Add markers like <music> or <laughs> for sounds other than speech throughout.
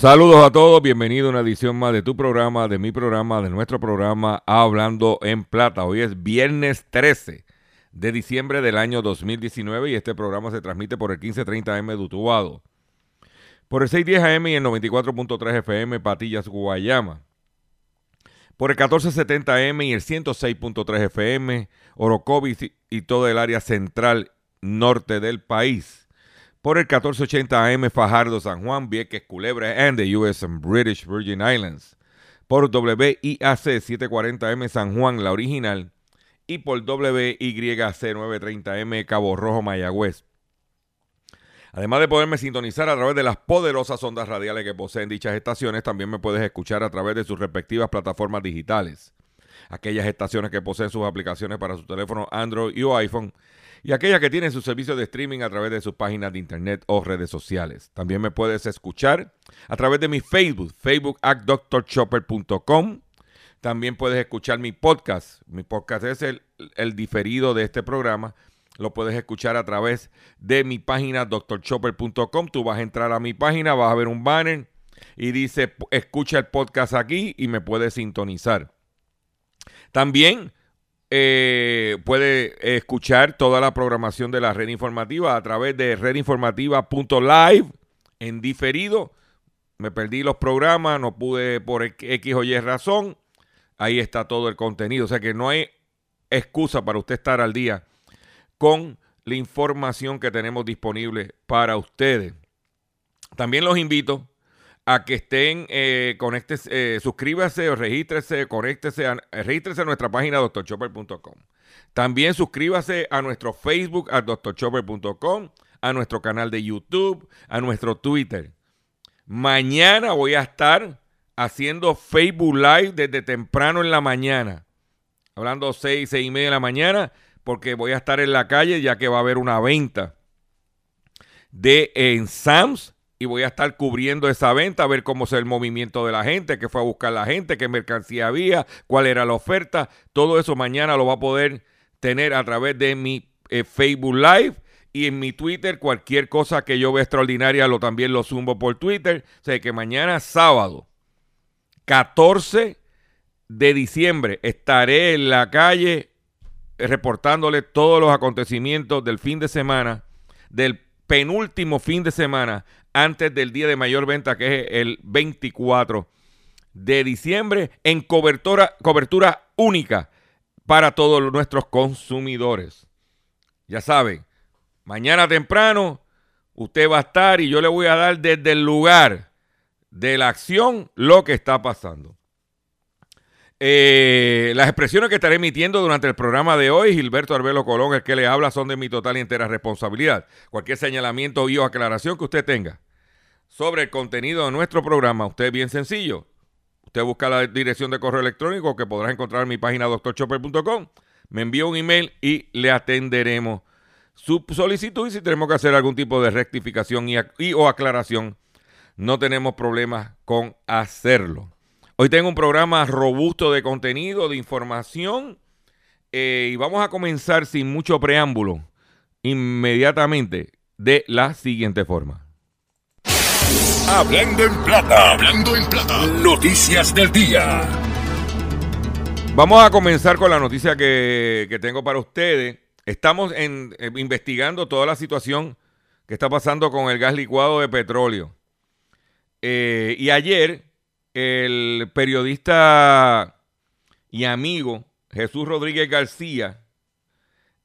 Saludos a todos, bienvenido a una edición más de tu programa, de mi programa, de nuestro programa Hablando en Plata. Hoy es viernes 13 de diciembre del año 2019 y este programa se transmite por el 1530M de Utuado, por el 610AM y el 94.3 FM Patillas, Guayama, por el 1470M y el 106.3 FM Orocovis y- todo el área central norte del país por el 1480 AM Fajardo, San Juan, Vieques, Culebra and the US and British Virgin Islands, por WIAC 740M San Juan, la original, y por WYC 930M Cabo Rojo, Mayagüez. Además de poderme sintonizar a través de las poderosas ondas radiales que poseen dichas estaciones, también me puedes escuchar a través de sus respectivas plataformas digitales. Aquellas estaciones que poseen sus aplicaciones para su teléfono Android o iPhone y aquellas que tienen sus servicios de streaming a través de sus páginas de internet o redes sociales. También me puedes escuchar a través de mi Facebook, Facebook at drchopper.com. También puedes escuchar mi podcast. Mi podcast es el, diferido de este programa. Lo puedes escuchar a través de mi página drchopper.com. Tú vas a entrar a mi página, vas a ver un banner y dice escucha el podcast aquí y me puedes sintonizar. También eh, puede escuchar toda la programación de la red informativa a través de redinformativa.live en diferido. Me perdí los programas, no pude por X o Y razón. Ahí está todo el contenido. O sea que no hay excusa para usted estar al día con la información que tenemos disponible para ustedes. También los invito a que estén, eh, eh, suscríbase o regístrese, conéctese, a, regístrese a nuestra página doctorchopper.com. También suscríbase a nuestro Facebook, a doctorchopper.com, a nuestro canal de YouTube, a nuestro Twitter. Mañana voy a estar haciendo Facebook Live desde temprano en la mañana. Hablando 6, 6 y media de la mañana, porque voy a estar en la calle ya que va a haber una venta de en Sams y voy a estar cubriendo esa venta, a ver cómo es el movimiento de la gente, qué fue a buscar la gente, qué mercancía había, cuál era la oferta. Todo eso mañana lo va a poder tener a través de mi eh, Facebook Live y en mi Twitter. Cualquier cosa que yo vea extraordinaria lo también lo zumbo por Twitter. O sea que mañana sábado, 14 de diciembre, estaré en la calle reportándole todos los acontecimientos del fin de semana, del penúltimo fin de semana antes del día de mayor venta que es el 24 de diciembre en cobertura, cobertura única para todos nuestros consumidores. Ya saben, mañana temprano usted va a estar y yo le voy a dar desde el lugar de la acción lo que está pasando. Eh, las expresiones que estaré emitiendo durante el programa de hoy, Gilberto Arbelo Colón, el que le habla, son de mi total y entera responsabilidad. Cualquier señalamiento y o aclaración que usted tenga sobre el contenido de nuestro programa, usted es bien sencillo. Usted busca la dirección de correo electrónico que podrás encontrar en mi página doctorchopper.com. Me envía un email y le atenderemos su solicitud y si tenemos que hacer algún tipo de rectificación y, o aclaración, no tenemos problemas con hacerlo. Hoy tengo un programa robusto de contenido, de información, eh, y vamos a comenzar sin mucho preámbulo, inmediatamente, de la siguiente forma. Hablando en plata, hablando en plata. Noticias del día. Vamos a comenzar con la noticia que, que tengo para ustedes. Estamos en, eh, investigando toda la situación que está pasando con el gas licuado de petróleo. Eh, y ayer el periodista y amigo Jesús Rodríguez García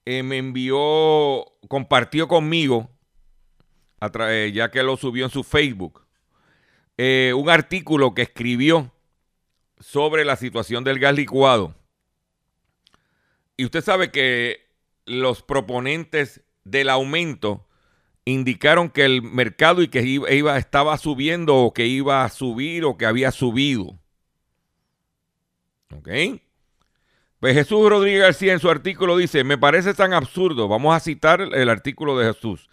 eh, me envió, compartió conmigo, eh, ya que lo subió en su Facebook, eh, un artículo que escribió sobre la situación del gas licuado. Y usted sabe que los proponentes del aumento indicaron que el mercado y que iba, estaba subiendo o que iba a subir o que había subido. ¿Ok? Pues Jesús Rodríguez García en su artículo dice, me parece tan absurdo, vamos a citar el artículo de Jesús,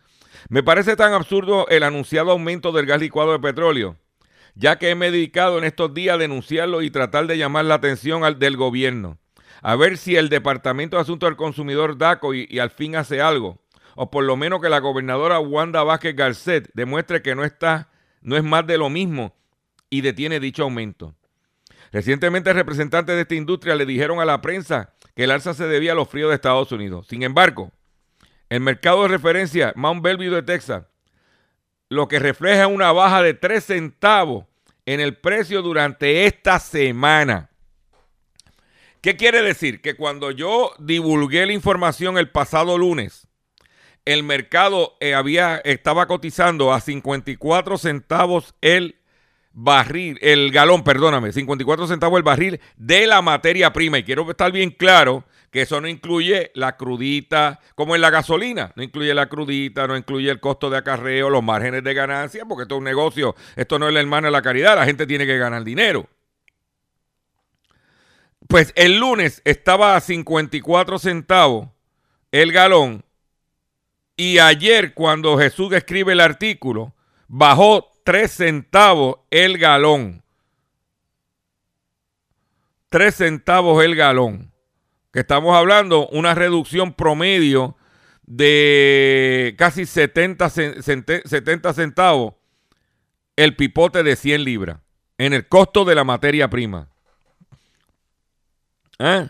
me parece tan absurdo el anunciado aumento del gas licuado de petróleo, ya que me he dedicado en estos días a denunciarlo y tratar de llamar la atención al, del gobierno, a ver si el Departamento de Asuntos del Consumidor DACO y, y al fin hace algo, o por lo menos que la gobernadora Wanda Vázquez Garcet demuestre que no está, no es más de lo mismo y detiene dicho aumento. Recientemente representantes de esta industria le dijeron a la prensa que el alza se debía a los fríos de Estados Unidos. Sin embargo, el mercado de referencia Mount Belvieu de Texas, lo que refleja una baja de 3 centavos en el precio durante esta semana. ¿Qué quiere decir? Que cuando yo divulgué la información el pasado lunes, el mercado eh, había, estaba cotizando a 54 centavos el barril, el galón, perdóname, 54 centavos el barril de la materia prima. Y quiero estar bien claro que eso no incluye la crudita, como en la gasolina, no incluye la crudita, no incluye el costo de acarreo, los márgenes de ganancia, porque esto es un negocio, esto no es la hermana de la caridad, la gente tiene que ganar dinero. Pues el lunes estaba a 54 centavos el galón y ayer cuando Jesús escribe el artículo, bajó 3 centavos el galón. 3 centavos el galón. Que estamos hablando una reducción promedio de casi 70, 70 centavos el pipote de 100 libras en el costo de la materia prima. ¿Eh?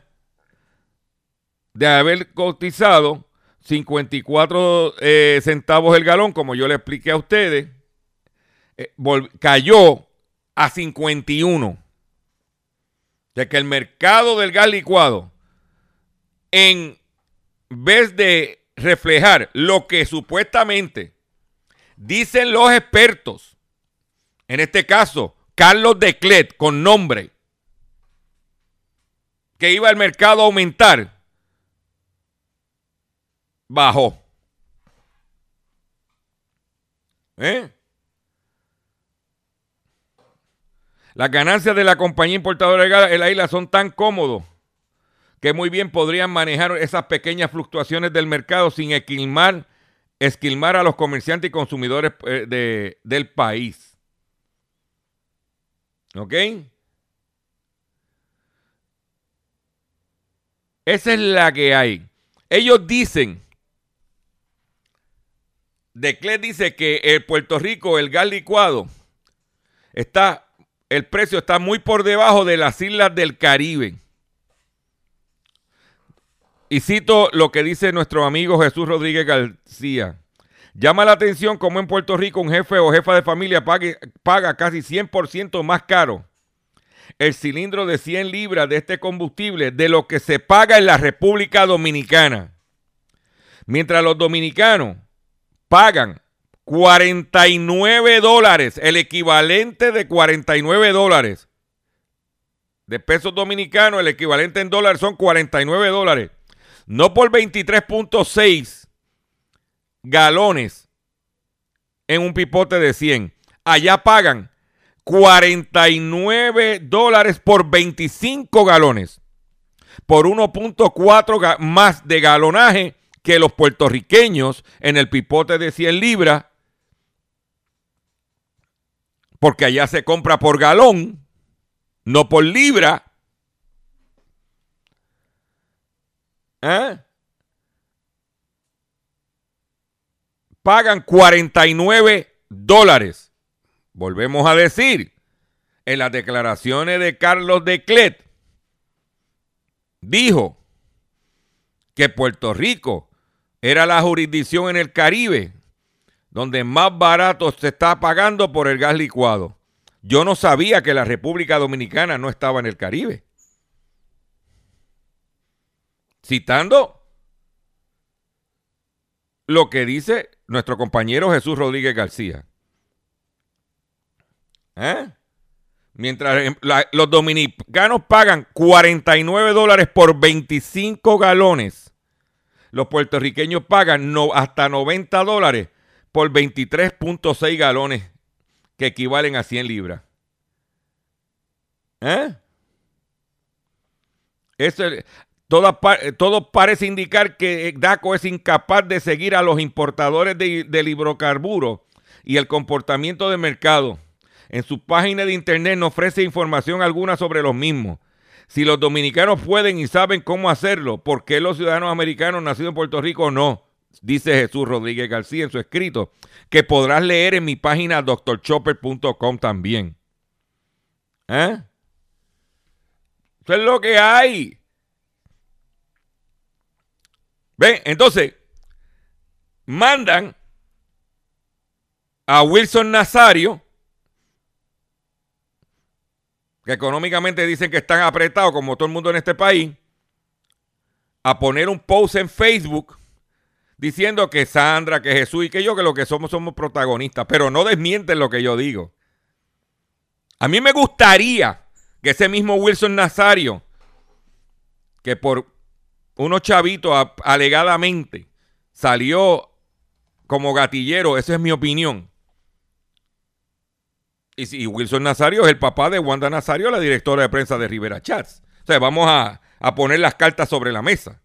De haber cotizado 54 eh, centavos el galón, como yo le expliqué a ustedes, eh, cayó a 51. De que el mercado del gas licuado, en vez de reflejar lo que supuestamente dicen los expertos, en este caso, Carlos Declet, con nombre, que iba el mercado a aumentar, bajó. ¿Eh? Las ganancias de la compañía importadora de gas en la isla son tan cómodos que muy bien podrían manejar esas pequeñas fluctuaciones del mercado sin esquilmar, esquilmar a los comerciantes y consumidores eh, del país. ¿Ok? Esa es la que hay. Ellos dicen, Declet dice que en Puerto Rico el gas licuado está el precio está muy por debajo de las islas del Caribe. Y cito lo que dice nuestro amigo Jesús Rodríguez García. Llama la atención cómo en Puerto Rico un jefe o jefa de familia paga casi 100% más caro el cilindro de 100 libras de este combustible de lo que se paga en la República Dominicana. Mientras los dominicanos pagan 49 dólares, el equivalente de 49 dólares. De pesos dominicanos, el equivalente en dólares son 49 dólares. No por 23.6 galones en un pipote de 100. Allá pagan 49 dólares por 25 galones. Por 1.4 más de galonaje que los puertorriqueños en el pipote de 100 libras porque allá se compra por galón, no por libra. ¿Eh? Pagan 49 dólares. Volvemos a decir, en las declaraciones de Carlos Declet, dijo que Puerto Rico era la jurisdicción en el Caribe donde más barato se está pagando por el gas licuado. Yo no sabía que la República Dominicana no estaba en el Caribe. Citando lo que dice nuestro compañero Jesús Rodríguez García. ¿Eh? Mientras los dominicanos pagan 49 dólares por 25 galones, los puertorriqueños pagan hasta 90 dólares por 23.6 galones, que equivalen a 100 libras. ¿Eh? Eso, todo, todo, parece indicar que DACO es incapaz de seguir a los importadores de, de hidrocarburos y el comportamiento del mercado. En su página de internet no ofrece información alguna sobre los mismos. Si los dominicanos pueden y saben cómo hacerlo, ¿por qué los ciudadanos americanos nacidos en Puerto Rico no? Dice Jesús Rodríguez García en su escrito, que podrás leer en mi página doctorchopper.com también. ¿Eh? Eso es lo que hay. Ven, entonces, mandan a Wilson Nazario que económicamente dicen que están apretados como todo el mundo en este país, a poner un post en Facebook diciendo que Sandra, que Jesús y que yo, que lo que somos somos protagonistas, pero no desmienten lo que yo digo. A mí me gustaría que ese mismo Wilson Nazario, que por unos chavitos alegadamente salió como gatillero, esa es mi opinión, y, Wilson Nazario es el papá de Wanda Nazario, la directora de prensa de Rivera Chats. O sea, vamos a, poner las cartas sobre la mesa.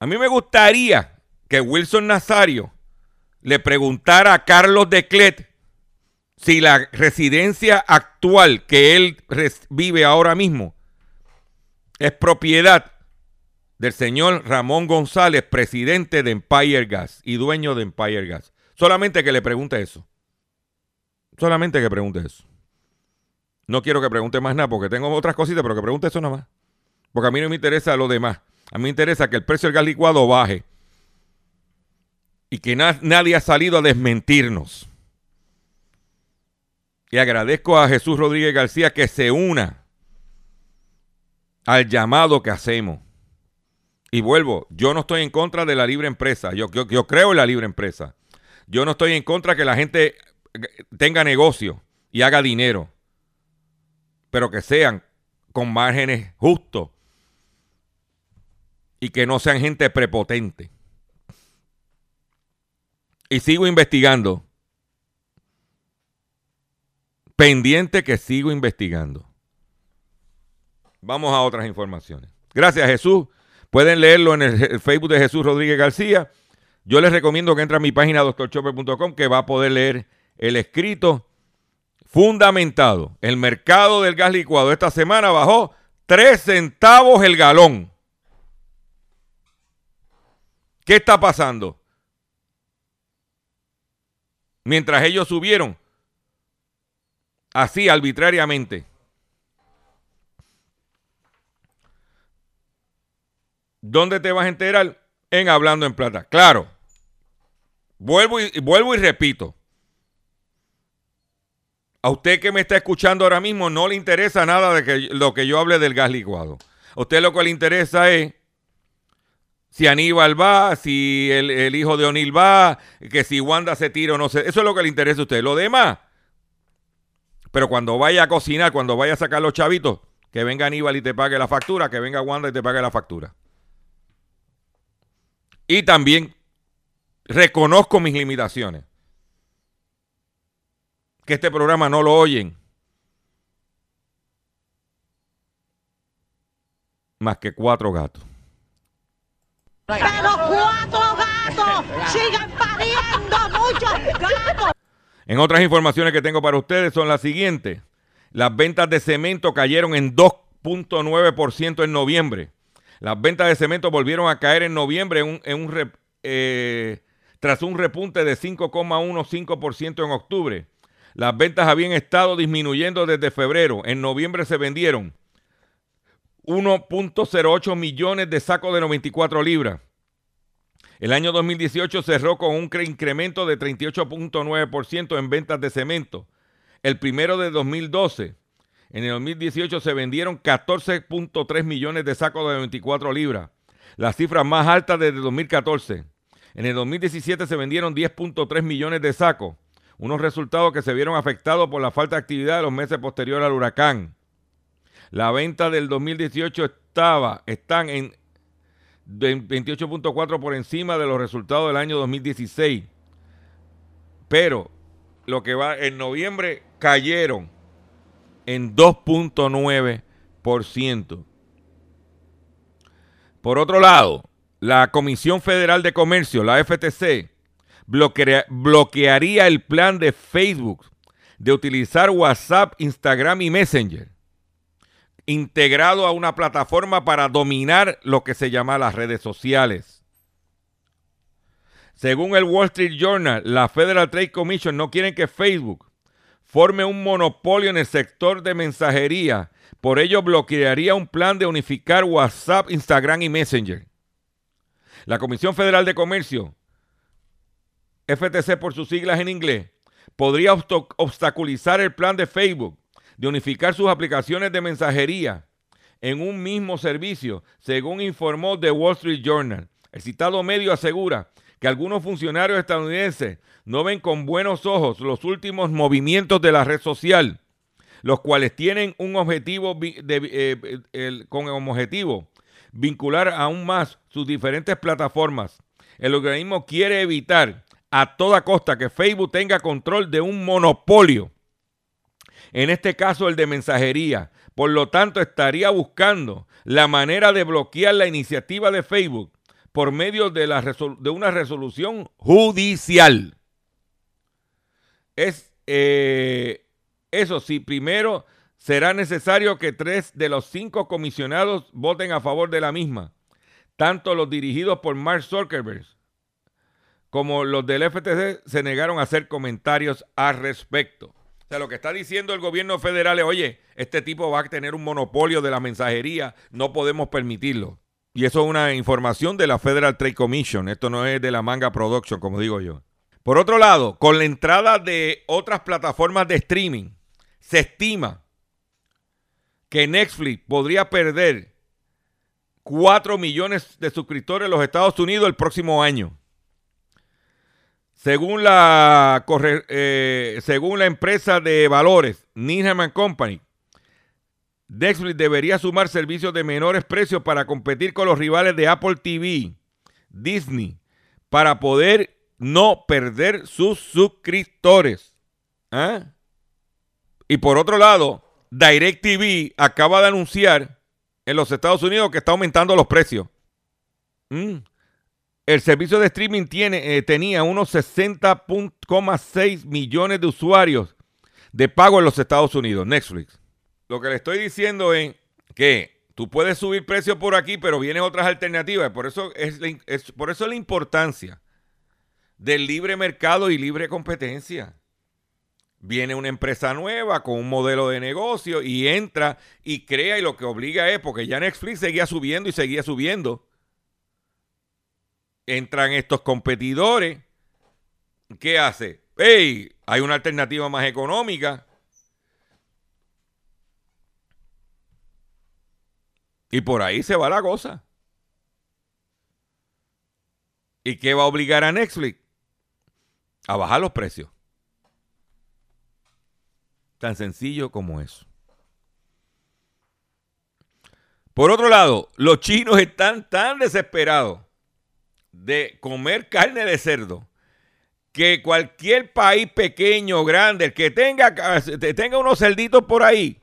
A mí me gustaría que Wilson Nazario le preguntara a Carlos Declet si la residencia actual que él vive ahora mismo es propiedad del señor Ramón González, presidente de Empire Gas y dueño de Empire Gas. Solamente que le pregunte eso. Solamente que pregunte eso. No quiero que pregunte más nada porque tengo otras cositas, pero que pregunte eso nada más. Porque a mí no me interesa lo demás. A mí me interesa que el precio del gas licuado baje. Y que nadie ha salido a desmentirnos. Y agradezco a Jesús Rodríguez García que se una al llamado que hacemos. Y vuelvo, yo no estoy en contra de la libre empresa. Yo, yo, yo creo en la libre empresa. Yo no estoy en contra que la gente tenga negocio y haga dinero, pero que sean con márgenes justos y que no sean gente prepotente. Y sigo investigando. Pendiente que sigo investigando. Vamos a otras informaciones. Gracias Jesús. Pueden leerlo en el Facebook de Jesús Rodríguez García. Yo les recomiendo que entren a mi página doctorchopper.com que va a poder leer el escrito fundamentado. El mercado del gas licuado esta semana bajó 3 centavos el galón. ¿Qué está pasando? Mientras ellos subieron así arbitrariamente. ¿Dónde te vas a enterar? En Hablando en Plata. Claro. Vuelvo y, vuelvo y repito. A usted que me está escuchando ahora mismo no le interesa nada de que, lo que yo hable del gas licuado. A usted lo que le interesa es si Aníbal va, si el, hijo de O'Neill va, que si Wanda se tira o no sé. Eso es lo que le interesa a usted. Lo demás. Pero cuando vaya a cocinar, cuando vaya a sacar los chavitos, que venga Aníbal y te pague la factura, que venga Wanda y te pague la factura. Y también reconozco mis limitaciones que este programa no lo oyen. Más que cuatro gatos. Pero cuatro gatos sigan pariendo muchos gatos. En otras informaciones que tengo para ustedes son las siguientes. Las ventas de cemento cayeron en 2.9% en noviembre. Las ventas de cemento volvieron a caer en noviembre en un, eh, tras un repunte de 5,15% en octubre. Las ventas habían estado disminuyendo desde febrero. En noviembre se vendieron 1.08 millones de sacos de 94 libras. El año 2018 cerró con un incremento de 38.9% en ventas de cemento. el primero de 2012. En el 2018 se vendieron 14.3 millones de sacos de 24 libras, la cifra más alta desde 2014. En el 2017 se vendieron 10.3 millones de sacos, unos resultados que se vieron afectados por la falta de actividad de los meses posteriores al huracán. La venta del 2018 estaba, están en 28.4 por encima de los resultados del año 2016. Pero lo que va en noviembre cayeron en 2.9%. Por otro lado, la Comisión Federal de Comercio, la FTC, bloquearía el plan de Facebook de utilizar WhatsApp, Instagram y Messenger, integrado a una plataforma para dominar lo que se llama las redes sociales. Según el Wall Street Journal, la Federal Trade Commission no quiere que Facebook forme un monopolio en el sector de mensajería. Por ello bloquearía un plan de unificar WhatsApp, Instagram y Messenger. La Comisión Federal de Comercio, FTC por sus siglas en inglés, podría obstaculizar el plan de Facebook de unificar sus aplicaciones de mensajería en un mismo servicio, según informó The Wall Street Journal. El citado medio asegura que algunos funcionarios estadounidenses no ven con buenos ojos los últimos movimientos de la red social, los cuales tienen un objetivo eh, con objetivo vincular aún más sus diferentes plataformas. El organismo quiere evitar a toda costa que Facebook tenga control de un monopolio, en este caso el de mensajería. Por lo tanto, estaría buscando la manera de bloquear la iniciativa de Facebook por medio de, la de una resolución judicial. Es eh, eso sí, primero será necesario que tres de los cinco comisionados voten a favor de la misma, tanto los dirigidos por Mark Zuckerberg como los del FTC se negaron a hacer comentarios al respecto. O sea, lo que está diciendo el gobierno federal es, oye, este tipo va a tener un monopolio de la mensajería, no podemos permitirlo. Y eso es una información de la Federal Trade Commission, esto no es de la Manga Production, como digo yo. Por otro lado, con la entrada de otras plataformas de streaming, se estima que Netflix podría perder 4 millones de suscriptores en los Estados Unidos el próximo año. Según la, eh, según la empresa de valores Ninham Company, Netflix debería sumar servicios de menores precios para competir con los rivales de Apple TV, Disney, para poder no perder sus suscriptores. ¿Ah? Y por otro lado, DirecTV acaba de anunciar en los Estados Unidos que está aumentando los precios. Mm. El servicio de streaming tiene, eh, tenía unos 60.6 millones de usuarios de pago en los Estados Unidos, Netflix. Lo que le estoy diciendo es que tú puedes subir precios por aquí, pero vienen otras alternativas. Por eso es, es por eso la importancia del libre mercado y libre competencia viene una empresa nueva con un modelo de negocio y entra y crea y lo que obliga es, porque ya Netflix seguía subiendo y seguía subiendo. Entran estos competidores. ¿Qué hace? ¡Hey! Hay una alternativa más económica. Y por ahí se va la cosa. ¿Y qué va a obligar a Netflix? A bajar los precios. Tan sencillo como eso. Por otro lado, los chinos están tan desesperados de comer carne de cerdo que cualquier país pequeño o grande, que tenga, tenga unos cerditos por ahí,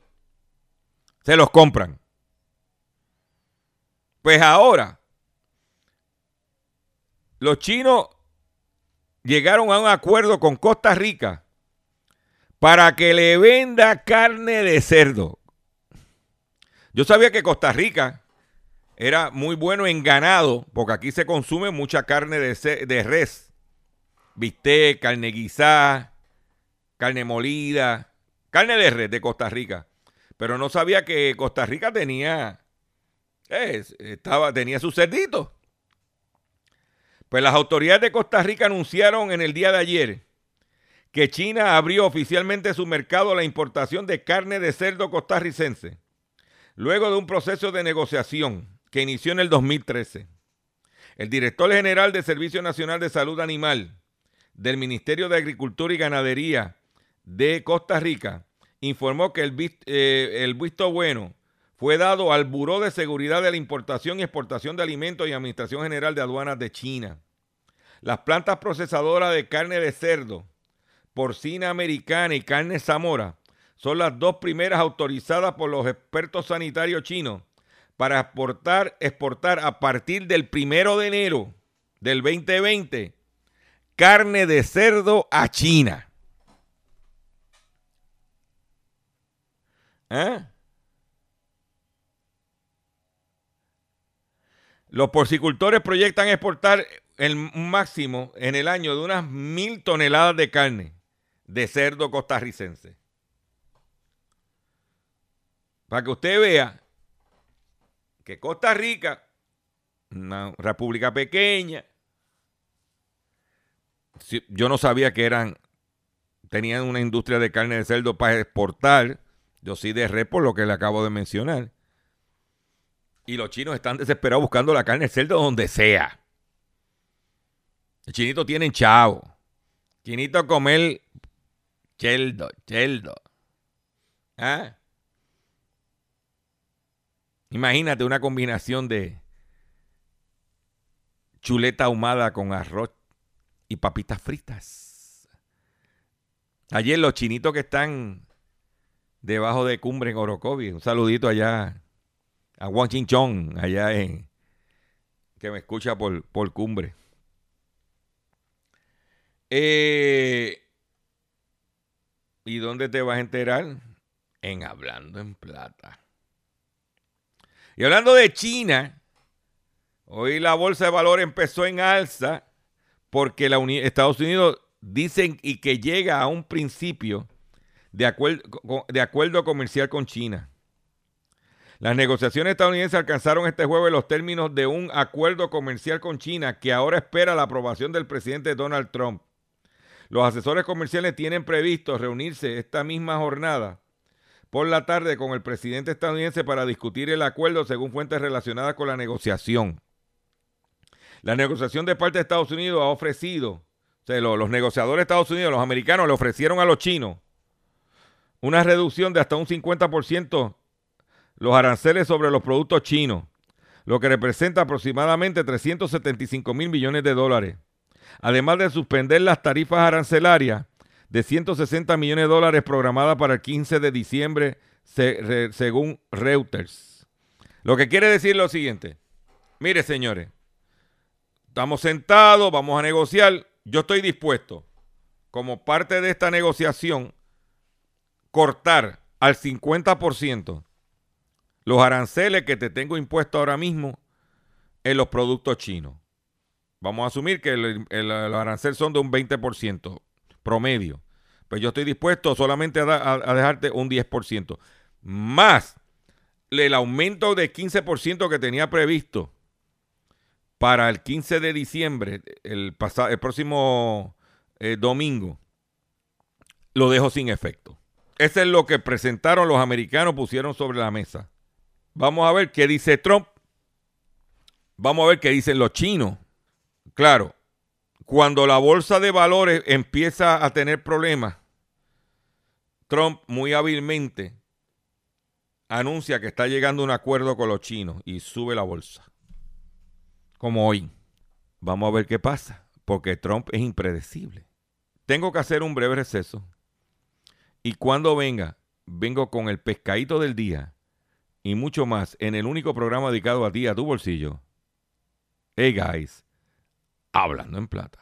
se los compran. Pues ahora, los chinos llegaron a un acuerdo con Costa Rica para que le venda carne de cerdo. Yo sabía que Costa Rica era muy bueno en ganado, porque aquí se consume mucha carne de, res. Bistec, carne guisada, carne molida, carne de res de Costa Rica. Pero no sabía que Costa Rica tenía, estaba, tenía sus cerditos. Pues las autoridades de Costa Rica anunciaron en el día de ayer que China abrió oficialmente su mercado a la importación de carne de cerdo costarricense, luego de un proceso de negociación que inició en el 2013. El director general del Servicio Nacional de Salud Animal del Ministerio de Agricultura y Ganadería de Costa Rica informó que el, eh, el visto bueno fue dado al Buró de Seguridad de la Importación y Exportación de Alimentos y Administración General de Aduanas de China. Las plantas procesadoras de carne de cerdo, porcina americana y carne zamora son las dos primeras autorizadas por los expertos sanitarios chinos para exportar, exportar a partir del primero de enero del 2020 carne de cerdo a China. ¿Eh? Los porcicultores proyectan exportar el máximo en el año de unas mil toneladas de carne de cerdo costarricense. Para que usted vea que Costa Rica, una república pequeña, yo no sabía que eran, tenían una industria de carne de cerdo para exportar, yo sí de res por lo que le acabo de mencionar. Y los chinos están desesperados buscando la carne de cerdo donde sea. El chinito tienen chavo. Chinito comer cheldo, cheldo. ¿Ah? Imagínate una combinación de chuleta ahumada con arroz y papitas fritas. Ayer los chinitos que están debajo de Cumbre en Orocovi, un saludito allá a Wang Chong, allá en que me escucha por, por Cumbre. Eh, ¿Y dónde te vas a enterar? En Hablando en Plata. Y hablando de China, hoy la bolsa de valores empezó en alza porque Estados Unidos dicen y que llega a un principio de acuerdo comercial con China. Las negociaciones estadounidenses alcanzaron este jueves los términos de un acuerdo comercial con China que ahora espera la aprobación del presidente Donald Trump. Los asesores comerciales tienen previsto reunirse esta misma jornada por la tarde con el presidente estadounidense para discutir el acuerdo según fuentes relacionadas con la negociación. La negociación de parte de Estados Unidos ha ofrecido, o sea, los, negociadores de Estados Unidos, los americanos, le ofrecieron a los chinos una reducción de hasta un 50% los aranceles sobre los productos chinos, lo que representa aproximadamente 375 mil millones de dólares. Además de suspender las tarifas arancelarias de 160 millones de dólares programadas para el 15 de diciembre, según Reuters. Lo que quiere decir lo siguiente. Mire, señores, Estamos sentados, vamos a negociar. Yo estoy dispuesto, como parte de esta negociación, cortar al 50% los aranceles que te tengo impuestos ahora mismo en los productos chinos. Vamos a asumir que los aranceles son de un 20% promedio. Pues yo estoy dispuesto solamente a, dejarte un 10%. Más el aumento de 15% que tenía previsto para el 15 de diciembre, el, el próximo eh, domingo, lo dejo sin efecto. Eso es lo que presentaron los americanos, pusieron sobre la mesa. Vamos a ver qué dice Trump. Vamos a ver qué dicen los chinos. Claro, cuando la bolsa de valores empieza a tener problemas, Trump muy hábilmente anuncia que está llegando a un acuerdo con los chinos y sube la bolsa como hoy. Vamos a ver qué pasa, porque Trump es impredecible. Tengo que hacer un breve receso. Y cuando venga, vengo con el pescadito del día y mucho más en el único programa dedicado a ti, a tu bolsillo. Hey guys, hablando en plata.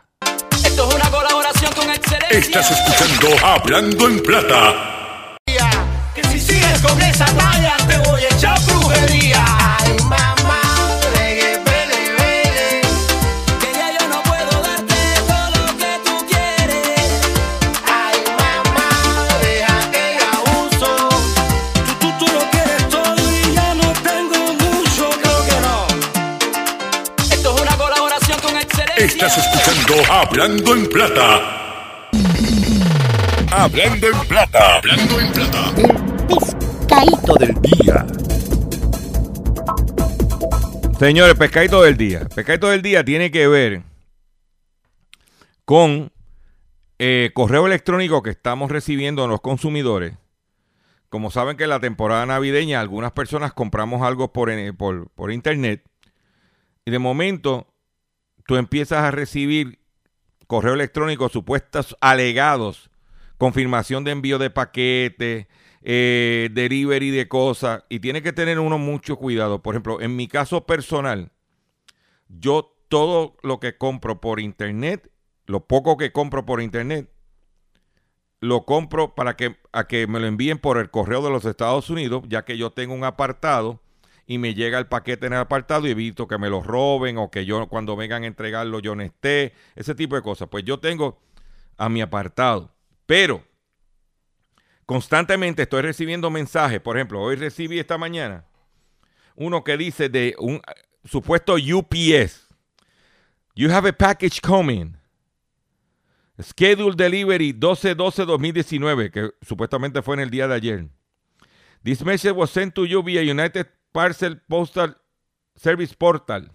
Esto es una colaboración con excelencia. Estás escuchando Hablando en Plata. Que si sigues con esa talla te voy a echar brujería. Ay, mamá. Estás escuchando Hablando en Plata. Hablando en plata. Hablando en plata. Pescadito del día. Señores, pescadito del día. Pescadito del día tiene que ver con eh, correo electrónico que estamos recibiendo los consumidores. Como saben que en la temporada navideña algunas personas compramos algo por, por, por internet y de momento tú empiezas a recibir correo electrónico supuestos alegados, confirmación de envío de paquetes, eh, delivery de cosas, y tiene que tener uno mucho cuidado. Por ejemplo, en mi caso personal, yo todo lo que compro por internet, lo poco que compro por internet, lo compro para que, a que me lo envíen por el correo de los Estados Unidos, ya que yo tengo un apartado y me llega el paquete en el apartado y evito que me lo roben o que yo cuando vengan a entregarlo yo no esté, ese tipo de cosas. Pues yo tengo a mi apartado, pero constantemente estoy recibiendo mensajes, por ejemplo, hoy recibí esta mañana uno que dice de un supuesto UPS, you have a package coming. Schedule delivery 12-12-2019, que supuestamente fue en el día de ayer. This message was sent to you via United Parcel Postal Service Portal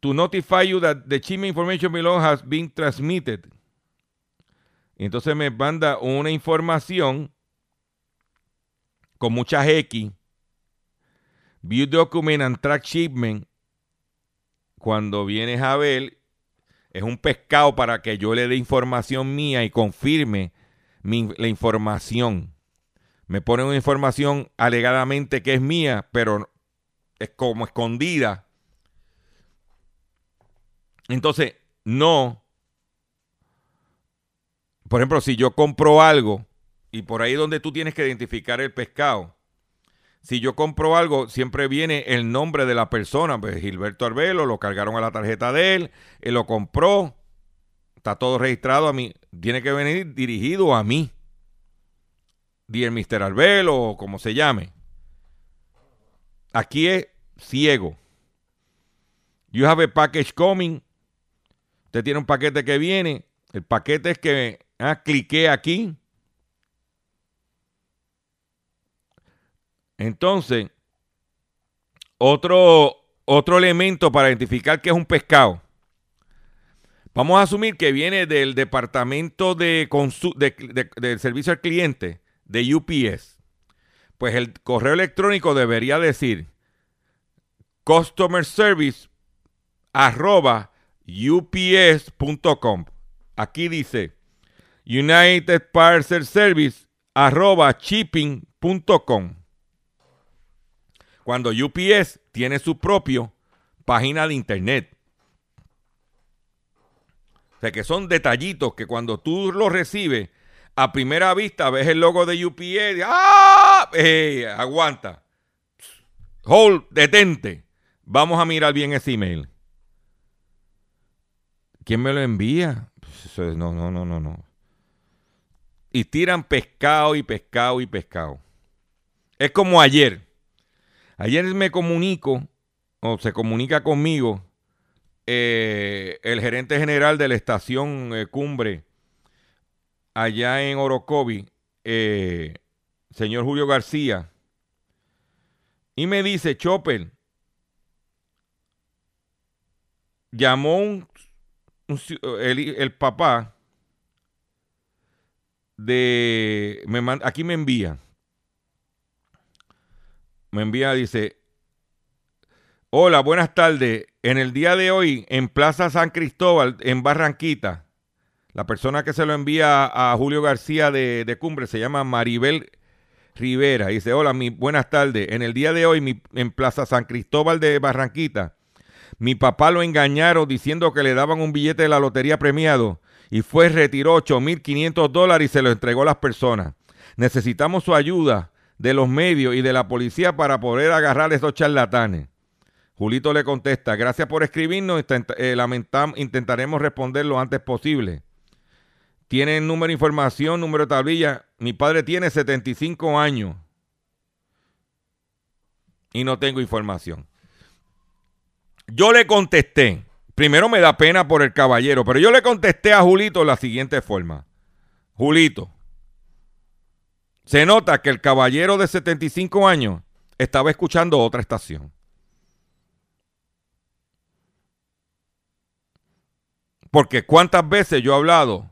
to notify you that the shipment information below has been transmitted. Entonces me manda una información con muchas X. View document and track shipment. Cuando vienes a ver, es un pescado para que yo le dé información mía y confirme la información me ponen una información alegadamente que es mía, pero es como escondida. Entonces, no. Por ejemplo, si yo compro algo, y por ahí donde tú tienes que identificar el pescado, si yo compro algo, siempre viene el nombre de la persona. Pues Gilberto Arbelo, lo cargaron a la tarjeta de él, él lo compró, está todo registrado a mí, tiene que venir dirigido a mí. Dear Mr. Arbelo o como se llame. Aquí es ciego. You have a package coming. Usted tiene un paquete que viene. El paquete es que ah, aquí. Entonces, otro, otro elemento para identificar que es un pescado. Vamos a asumir que viene del departamento de, de, del servicio al cliente de UPS, pues el correo electrónico debería decir customer service arroba ups.com. Aquí dice United Parcel Service arroba shipping.com. Cuando UPS tiene su propio página de internet. O sea que son detallitos que cuando tú lo recibes a primera vista ves el logo de UPA, ¡ah! aguanta. Hold, detente. Vamos a mirar bien ese email. ¿Quién me lo envía? Pues no, no, no, no, no. Y tiran pescado y pescado y pescado. Es como ayer. Ayer me comunico, o se comunica conmigo, eh, el gerente general de la estación eh, Cumbre allá en Orocovi, eh, señor Julio García, y me dice, Chopper, llamó un, el, papá de, aquí me envía, me envía, dice, hola, buenas tardes, en el día de hoy en Plaza San Cristóbal, en Barranquita, la persona que se lo envía a Julio García de, Cumbre se llama Maribel Rivera. Dice, hola, mi, buenas tardes. En el día de hoy, en Plaza San Cristóbal de Barranquita, mi papá lo engañaron diciendo que le daban un billete de la lotería premiado y fue, retiró 8.500 dólares y se lo entregó a las personas. Necesitamos su ayuda de los medios y de la policía para poder agarrar a estos charlatanes. Julito le contesta, gracias por escribirnos, eh, intentaremos responder lo antes posible. Tienen número de información, número de tablilla. Mi padre tiene 75 años y no tengo información. Yo le contesté, primero me da pena por el caballero, pero yo le contesté a Julito de la siguiente forma. Julito, se nota que el caballero de 75 años estaba escuchando otra estación. Porque cuántas veces yo he hablado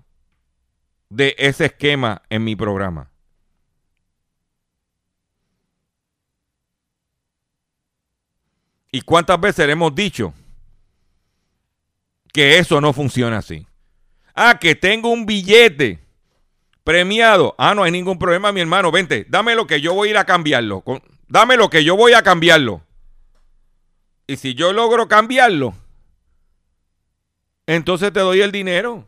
de ese esquema en mi programa. ¿Y cuántas veces le hemos dicho que eso no funciona así? Ah, que tengo un billete premiado. Ah, no hay ningún problema, mi hermano. Vente, dame lo que yo voy a ir a cambiarlo. Dame lo que yo voy a cambiarlo. Y si yo logro cambiarlo, entonces te doy el dinero.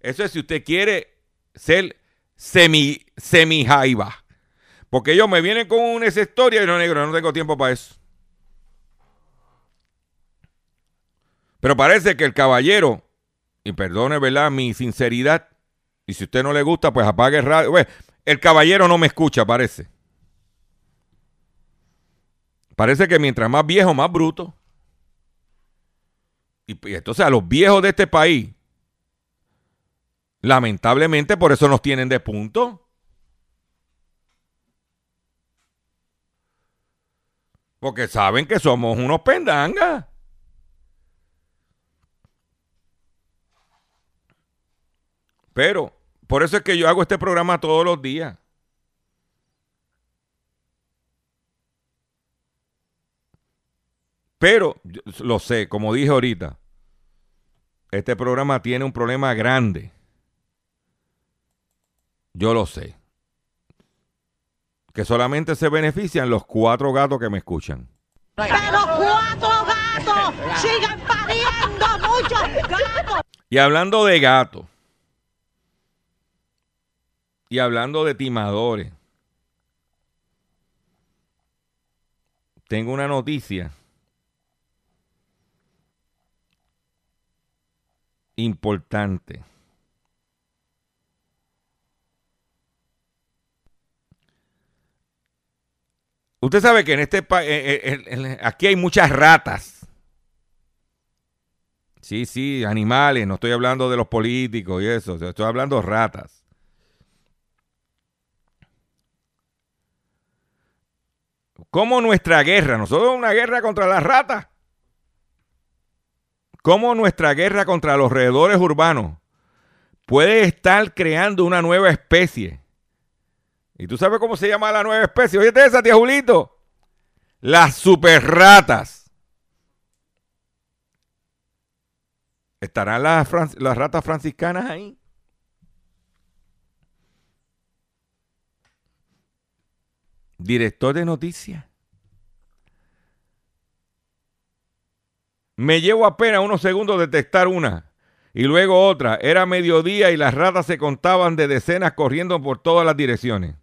Eso es si usted quiere ser semi, semi jaiba. Porque ellos me vienen con esa historia y no negro, no tengo tiempo para eso. Pero parece que el caballero, y perdone. Mi sinceridad, y si usted no le gusta, pues apague el radio. el caballero no me escucha, parece. Parece que mientras más viejo, más bruto. Y, y entonces a los viejos de este país, lamentablemente por eso nos tienen de punto. Porque saben que somos unos pendangas. Pero por eso es que yo hago este programa todos los días. Pero lo sé, como dije ahorita, este programa tiene un problema grande. Yo lo sé. Que solamente se benefician los cuatro gatos que me escuchan. Pero cuatro gatos sigan pariendo muchos gatos. Y hablando de gatos, y hablando de timadores, tengo una noticia importante. Usted sabe que en este país, aquí hay muchas ratas. Sí, sí, animales, no estoy hablando de los políticos y eso, estoy hablando de ratas. ¿Cómo nuestra guerra, nosotros una guerra contra las ratas, cómo nuestra guerra contra los roedores urbanos puede estar creando una nueva especie. ¿Y tú sabes cómo se llama la nueva especie? Oye, esa, tía Julito. Las super ratas. ¿Estarán las, las ratas franciscanas ahí? director de noticias. Me llevo apenas unos segundos de detectar una y luego otra. Era mediodía y las ratas se contaban de decenas corriendo por todas las direcciones.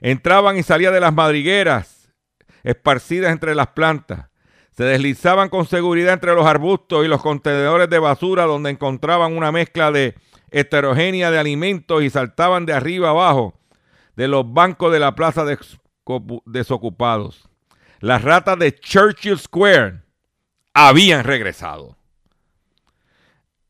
Entraban y salían de las madrigueras esparcidas entre las plantas. Se deslizaban con seguridad entre los arbustos y los contenedores de basura donde encontraban una mezcla de heterogénea de alimentos y saltaban de arriba abajo de los bancos de la plaza de desocupados. Las ratas de Churchill Square habían regresado.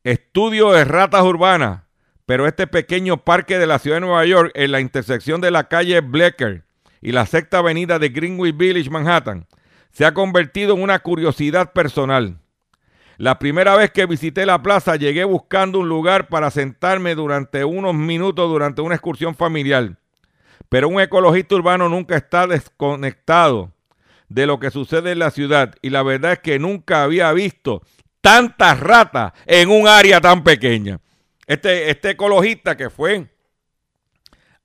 Estudio de ratas urbanas, pero este pequeño parque de la ciudad de Nueva York, en la intersección de la calle Blecker y la sexta avenida de Greenwich Village, Manhattan, se ha convertido en una curiosidad personal. La primera vez que visité la plaza llegué buscando un lugar para sentarme durante unos minutos durante una excursión familiar. Pero un ecologista urbano nunca está desconectado de lo que sucede en la ciudad. Y la verdad es que nunca había visto tantas ratas en un área tan pequeña. Este, este ecologista que fue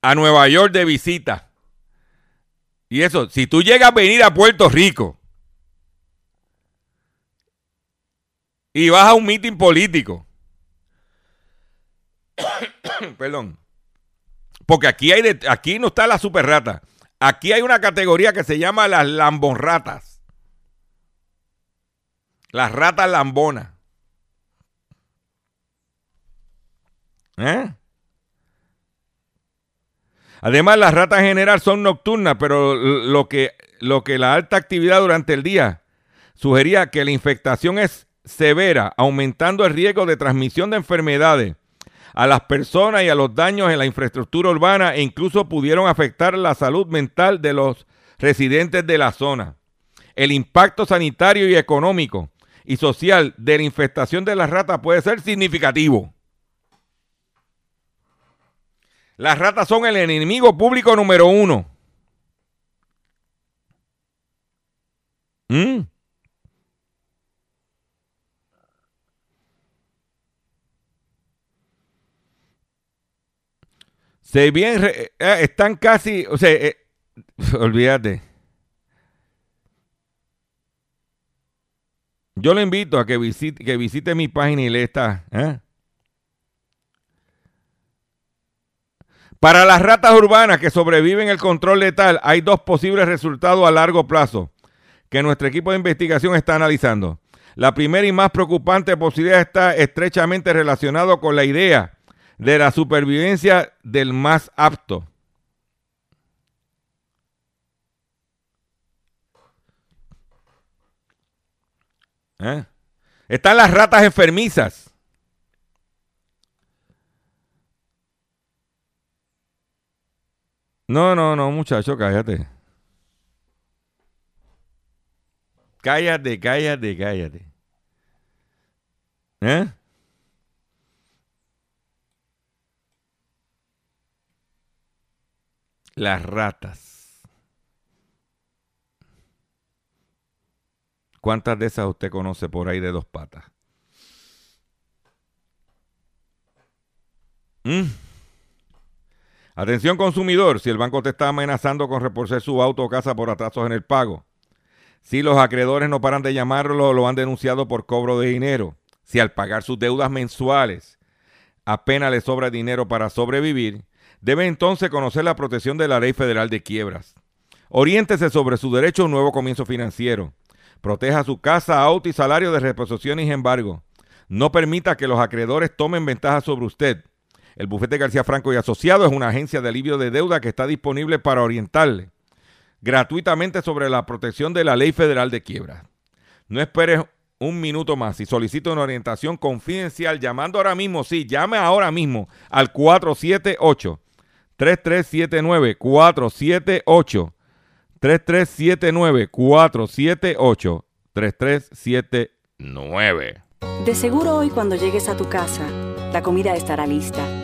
a Nueva York de visita. Y eso, si tú llegas a venir a Puerto Rico y vas a un mitin político, <coughs> perdón, porque aquí, hay de, aquí no está la super rata. Aquí hay una categoría que se llama las lambonratas. Las ratas lambonas. ¿Eh? Además, las ratas en general son nocturnas, pero lo que, lo que la alta actividad durante el día sugería que la infectación es severa, aumentando el riesgo de transmisión de enfermedades a las personas y a los daños en la infraestructura urbana e incluso pudieron afectar la salud mental de los residentes de la zona. El impacto sanitario y económico y social de la infestación de las ratas puede ser significativo. Las ratas son el enemigo público número uno. ¿Mm? Se bien, re- eh, están casi, o sea, eh, <laughs> olvídate. Yo le invito a que visite, que visite mi página y lea esta. ¿eh? Para las ratas urbanas que sobreviven el control letal, hay dos posibles resultados a largo plazo que nuestro equipo de investigación está analizando. La primera y más preocupante posibilidad está estrechamente relacionado con la idea de la supervivencia del más apto. ¿Eh? Están las ratas enfermizas. No, no, no, muchacho, cállate. Cállate, cállate, cállate. ¿Eh? Las ratas. ¿Cuántas de esas usted conoce por ahí de dos patas? ¿Mm? Atención consumidor, si el banco te está amenazando con reporcer su auto o casa por atrasos en el pago, si los acreedores no paran de llamarlo, lo han denunciado por cobro de dinero, si al pagar sus deudas mensuales apenas le sobra dinero para sobrevivir, debe entonces conocer la protección de la Ley Federal de Quiebras. Oriéntese sobre su derecho a un nuevo comienzo financiero. Proteja su casa, auto y salario de reposiciones y embargo. No permita que los acreedores tomen ventaja sobre usted. El bufete García Franco y Asociado es una agencia de alivio de deuda que está disponible para orientarle gratuitamente sobre la protección de la Ley Federal de Quiebras. No esperes un minuto más y solicite una orientación confidencial llamando ahora mismo, sí, llame ahora mismo al 478 3379 478 3379 478 3379 De seguro hoy cuando llegues a tu casa, la comida estará lista.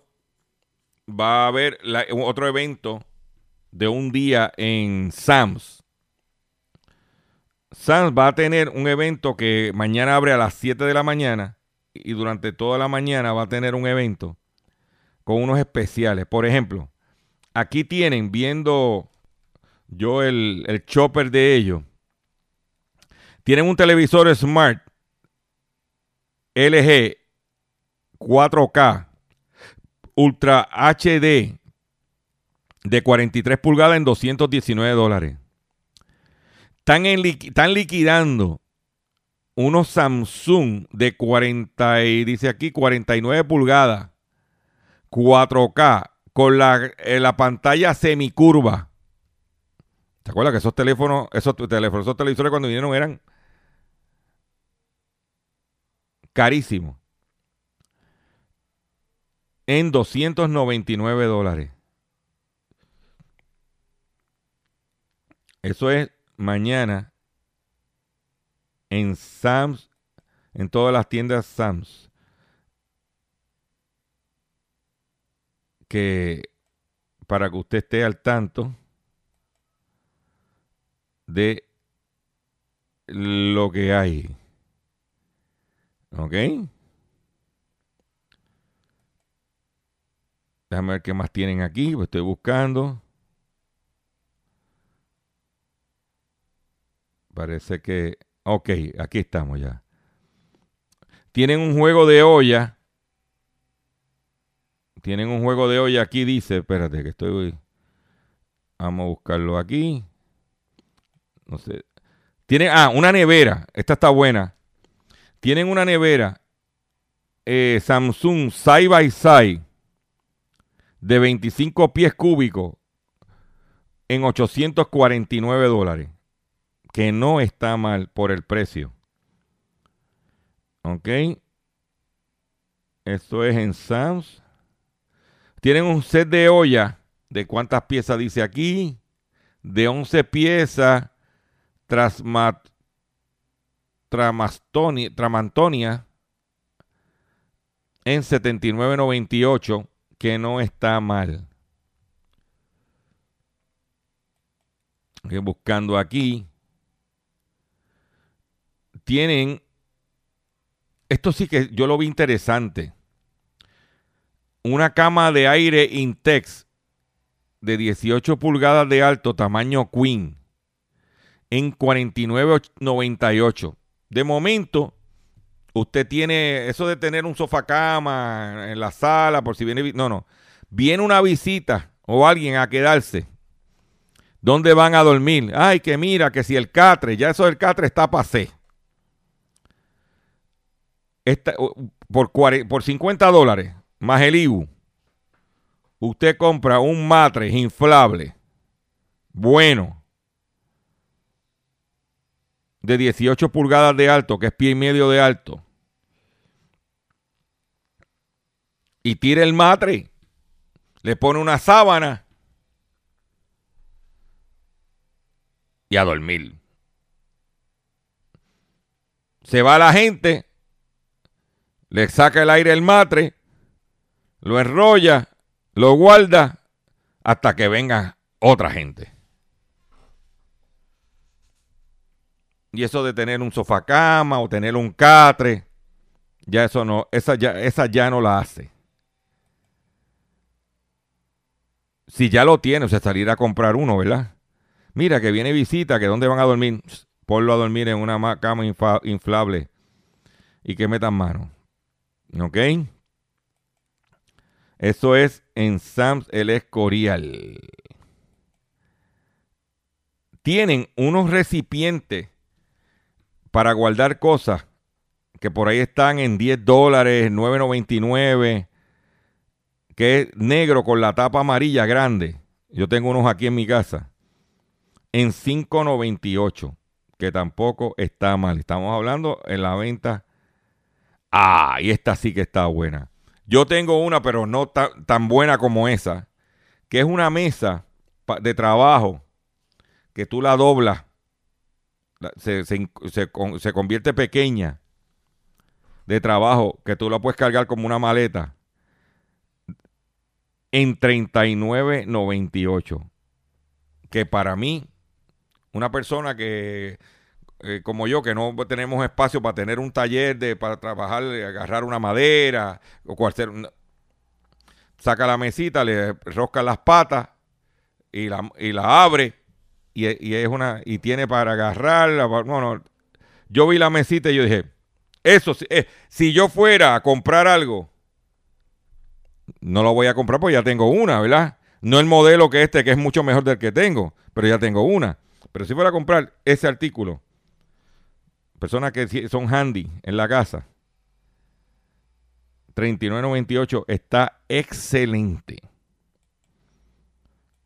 va a haber otro evento de un día en Sam's. Sam's va a tener un evento que mañana abre a las 7 de la mañana y durante toda la mañana va a tener un evento con unos especiales. Por ejemplo, aquí tienen, viendo yo el, el chopper de ellos, tienen un televisor Smart LG 4K Ultra HD de 43 pulgadas en 219 dólares. Están, en liquidando unos Samsung de 40 y dice aquí 49 pulgadas 4K con la, eh, la pantalla semicurva. ¿Te acuerdas que esos teléfonos, esos teléfonos, esos televisores cuando vinieron eran carísimos? En 299 dólares. Eso es mañana en Sam's, en todas las tiendas Sam's. Que para que usted esté al tanto de lo que hay. ¿Ok? Déjame ver qué más tienen aquí. Lo estoy buscando. Parece que... Ok, aquí estamos ya. Tienen un juego de olla Tienen un juego de olla aquí, dice. Espérate, que estoy. Vamos a buscarlo aquí. No sé. Tienen, ah, una nevera. Esta está buena. Tienen una nevera eh, Samsung Side by Side de 25 pies cúbicos en 849 dólares. Que no está mal por el precio. Ok. Esto es en Sams. Tienen un set de olla. ¿De cuántas piezas dice aquí? De 11 piezas. Trasmat, tramantonia. En 79.98. Que no está mal. Buscando aquí. Tienen. Esto sí que yo lo vi interesante. Una cama de aire Intex de 18 pulgadas de alto, tamaño Queen, en 49.98. De momento, usted tiene eso de tener un sofá cama en la sala por si viene. No, no. Viene una visita o alguien a quedarse ¿Dónde van a dormir? Ay, que mira, que si el catre, ya eso del catre está pasé. Esta, por, por 50 dólares más el IBU, usted compra un matre inflable, bueno, de 18 pulgadas de alto, que es pie y medio de alto, y tira el matre, le pone una sábana y a dormir. Se va la gente, le saca el aire el matre, lo enrolla, lo guarda hasta que venga otra gente. Y eso de tener un sofá cama o tener un catre, ya eso no, esa ya, esa ya no la hace. Si ya lo tiene, o sea, salir a comprar uno, ¿verdad? Mira, que viene visita, que dónde van a dormir. Ponlo a dormir en una cama inflable y que metan mano. ¿Ok? Eso es en Sams el Escorial. Tienen unos recipientes para guardar cosas que por ahí están en 10 dólares, 9.99, que es negro con la tapa amarilla grande. Yo tengo unos aquí en mi casa en 5.98, que tampoco está mal. Estamos hablando en la venta. Ah, y esta sí que está buena. Yo tengo una, pero no tan buena como esa, que es una mesa de trabajo que tú la doblas, se, se convierte pequeña de trabajo, que tú la puedes cargar como una maleta en 39.98. Que para mí una persona que, eh, como yo, que no tenemos espacio para tener un taller de, para trabajar, agarrar una madera o cualquier... Saca la mesita, le rosca las patas y la, y la abre y, es una y tiene para agarrarla. Bueno, yo vi la mesita y yo dije, eso, eh, si yo fuera a comprar algo, no lo voy a comprar porque ya tengo una, ¿verdad? No el modelo que este, que es mucho mejor del que tengo, pero ya tengo una. Pero si fuera a comprar ese artículo, personas que son handy en la casa, 39.98 está excelente.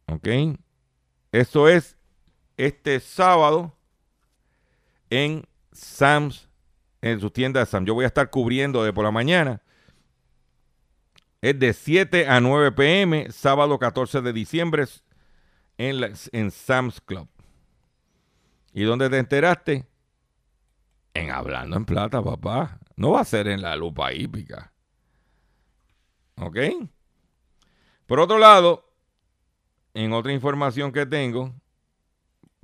¿Ok? Eso es este sábado en Sam's, en su tienda de Sam's. Yo voy a estar cubriendo de por la mañana. Es de 7 a 9 pm, sábado 14 de diciembre en, en Sam's Club. ¿Y dónde te enteraste? En Hablando en Plata, papá. No va a ser en la lupa hípica. ¿Ok? Por otro lado, en otra información que tengo,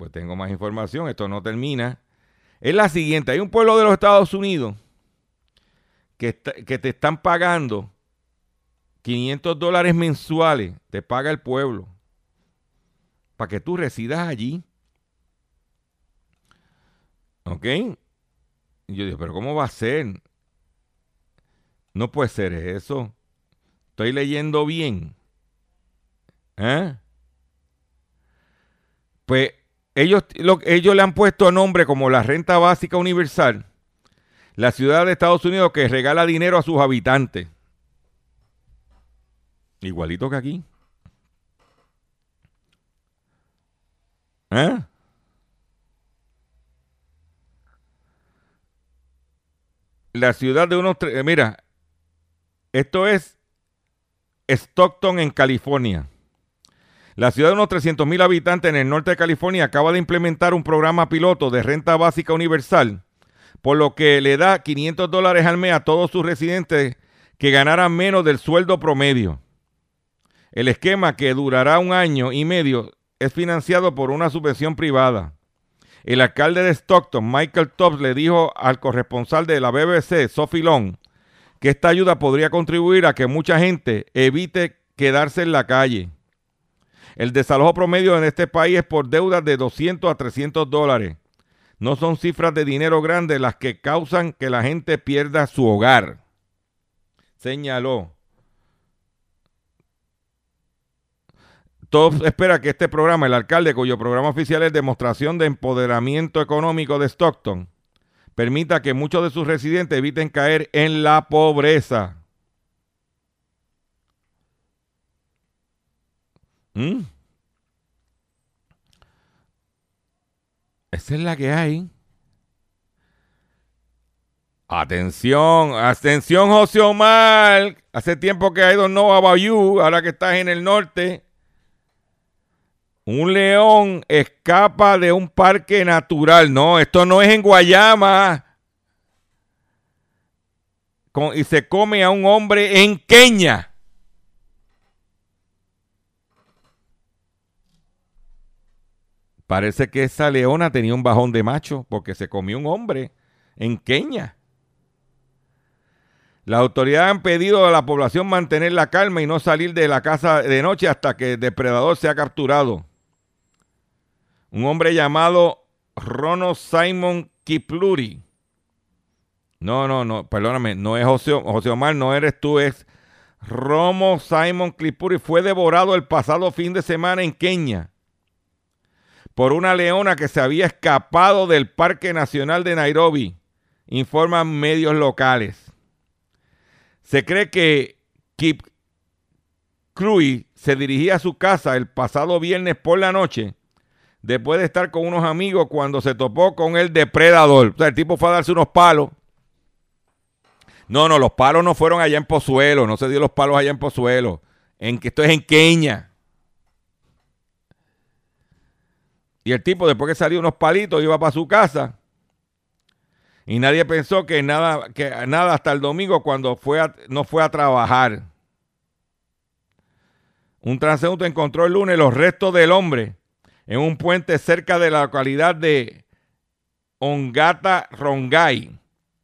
pues tengo más información, esto no termina, es la siguiente. Hay un pueblo de los Estados Unidos que, te están pagando 500 dólares mensuales, te paga el pueblo, para que tú residas allí. ¿Ok? Y yo digo, pero ¿cómo va a ser? No puede ser eso. Estoy leyendo bien. ¿Eh? Pues ellos, lo- ellos le han puesto nombre como la renta básica universal, la ciudad de Estados Unidos que regala dinero a sus habitantes. Igualito que aquí. ¿Eh? La ciudad de unos... eh, Mira, esto es Stockton en California. La ciudad de unos 300 mil habitantes en el norte de California acaba de implementar un programa piloto de renta básica universal, por lo que le da 500 dólares al mes a todos sus residentes que ganaran menos del sueldo promedio. El esquema, que durará un año y medio, es financiado por una subvención privada. El alcalde de Stockton, Michael Tops, le dijo al corresponsal de la BBC, Sophie Long, que esta ayuda podría contribuir a que mucha gente evite quedarse en la calle. El desalojo promedio en este país es por deudas de 200 a 300 dólares. No son cifras de dinero grandes las que causan que la gente pierda su hogar. Señaló. Todos espera que este programa, el alcalde, cuyo programa oficial es demostración de empoderamiento económico de Stockton, permita que muchos de sus residentes eviten caer en la pobreza. ¿Mm? Esa es la que hay. Atención, atención José Omar. Hace tiempo que I don't know about you, ahora que estás en el norte. Un león escapa de un parque natural. No, esto no es en Guayama. Y se come a un hombre en Kenia. Parece que esa leona tenía un bajón de macho porque se comió un hombre en Kenia. Las autoridades han pedido a la población mantener la calma y no salir de la casa de noche hasta que el depredador sea capturado. Un hombre llamado Rono Simon Kipluri. No, no, no, perdóname, no es José, José Omar, no eres tú, es Romo Simon Kipluri. Fue devorado el pasado fin de semana en Kenia por una leona que se había escapado del Parque Nacional de Nairobi, informan medios locales. Se cree que Kip Crui se dirigía a su casa el pasado viernes por la noche, después de estar con unos amigos cuando se topó con el depredador. O sea, el tipo fue a darse unos palos. No, no, los palos no fueron allá en Pozuelo, no se dio los palos allá en Pozuelo. En, esto es en Kenia. Y el tipo, después que salió unos palitos, iba para su casa. Y nadie pensó que nada, que nada hasta el domingo cuando fue no fue a trabajar. Un transeúnte encontró el lunes los restos del hombre en un puente cerca de la localidad de Ongata Rongai.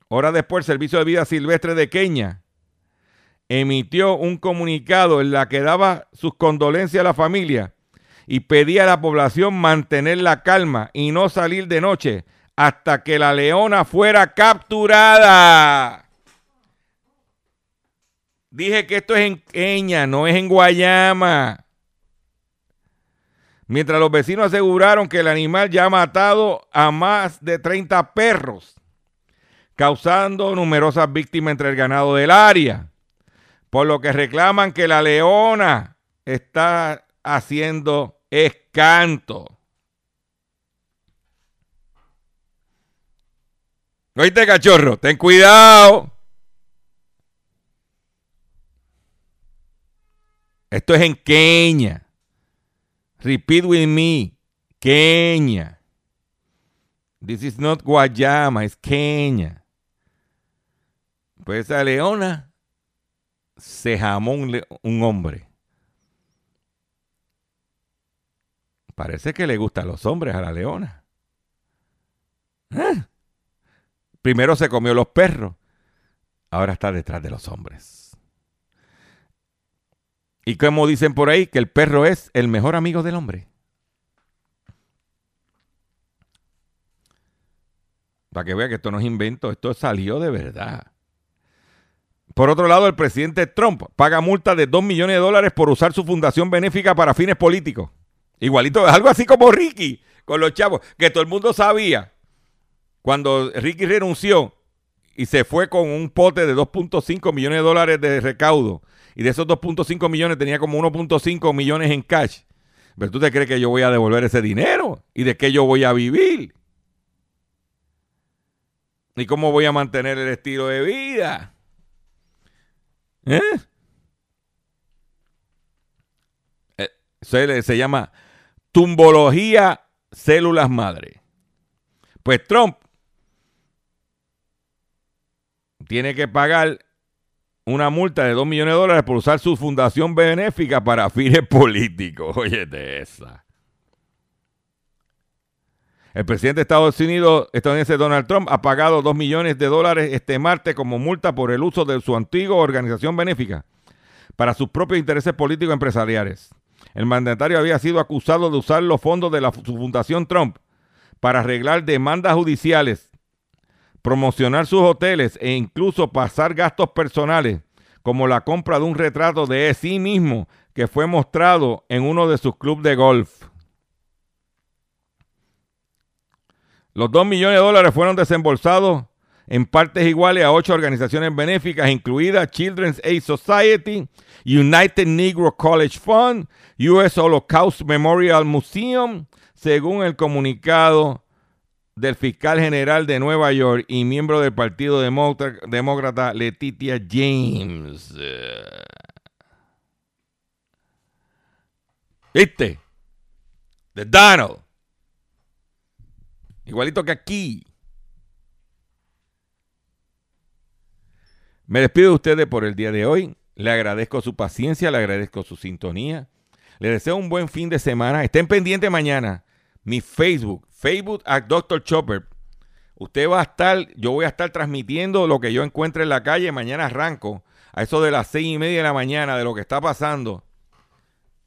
Horas después, el Servicio de Vida Silvestre de Kenia emitió un comunicado en la que daba sus condolencias a la familia y pedía a la población mantener la calma y no salir de noche hasta que la leona fuera capturada. Dije que esto es en Kenia, no es en Guayama. Mientras los vecinos aseguraron que el animal ya ha matado a más de 30 perros, causando numerosas víctimas entre el ganado del área, por lo que reclaman que la leona está haciendo escanto. Oíste, cachorro, ten cuidado. Esto es en Kenia. Repeat with me. Kenia. This is not Guayama, es Kenia. Pues esa leona se jamó un, un hombre. Parece que le gustan los hombres a la leona. ¿Eh? Primero se comió los perros. Ahora está detrás de los hombres. Y como dicen por ahí, que el perro es el mejor amigo del hombre. Para que vea que esto no es invento, esto salió de verdad. Por otro lado, el presidente Trump paga multa de 2 millones de dólares por usar su fundación benéfica para fines políticos. Igualito, algo así como Ricky con los chavos, que todo el mundo sabía. Cuando Ricky renunció y se fue con un pote de 2.5 millones de dólares de recaudo, y de esos 2.5 millones tenía como 1.5 millones en cash. Pero tú te crees que yo voy a devolver ese dinero y de qué yo voy a vivir. ¿Y cómo voy a mantener el estilo de vida? ¿Eh? Eh, se, se llama tumbología células madre. Pues Trump tiene que pagar una multa de 2 millones de dólares por usar su fundación benéfica para <laughs> fines políticos. Oye, de esa. El presidente de Estados Unidos, estadounidense Donald Trump, ha pagado 2 millones de dólares este martes como multa por el uso de su antigua organización benéfica para sus propios intereses políticos empresariales. El mandatario había sido acusado de usar los fondos de la, su fundación Trump para arreglar demandas judiciales, promocionar sus hoteles e incluso pasar gastos personales, como la compra de un retrato de sí mismo que fue mostrado en uno de sus clubes de golf. Los 2 millones de dólares fueron desembolsados en partes iguales a ocho organizaciones benéficas, incluidas Children's Aid Society, United Negro College Fund, US Holocaust Memorial Museum, según el comunicado del fiscal general de Nueva York y miembro del Partido Demócrata Letitia James. ¿Viste? De Donald. Igualito que aquí. Me despido de ustedes por el día de hoy. Le agradezco su paciencia, le agradezco su sintonía. Le deseo un buen fin de semana. Estén pendientes mañana. Mi Facebook, Facebook at Dr. Chopper. Usted va a estar, yo voy a estar transmitiendo lo que yo encuentre en la calle. Mañana arranco a eso de las seis y media de la mañana de lo que está pasando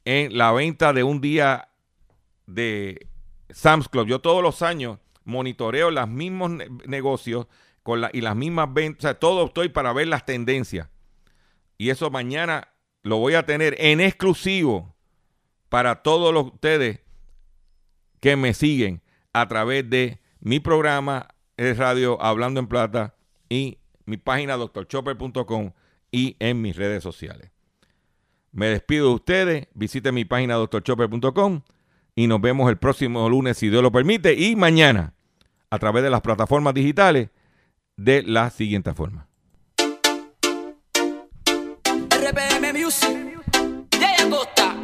en la venta de un día de Sam's Club. Yo todos los años monitoreo los mismos negocios con la, y las mismas ventas, o sea, todo estoy para ver las tendencias. Y eso mañana lo voy a tener en exclusivo para todos ustedes que me siguen a través de mi programa de radio Hablando en Plata y mi página doctorchopper.com y en mis redes sociales. Me despido de ustedes, visiten mi página doctorchopper.com y nos vemos el próximo lunes, si Dios lo permite, y mañana a través de las plataformas digitales de la siguiente forma. RPM Music, Jay Acosta,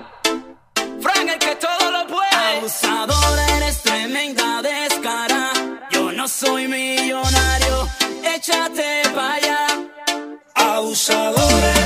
Frank el que todo lo puede. Abusadora, eres tremenda descara. Yo no soy millonario, échate para allá. Abusadora.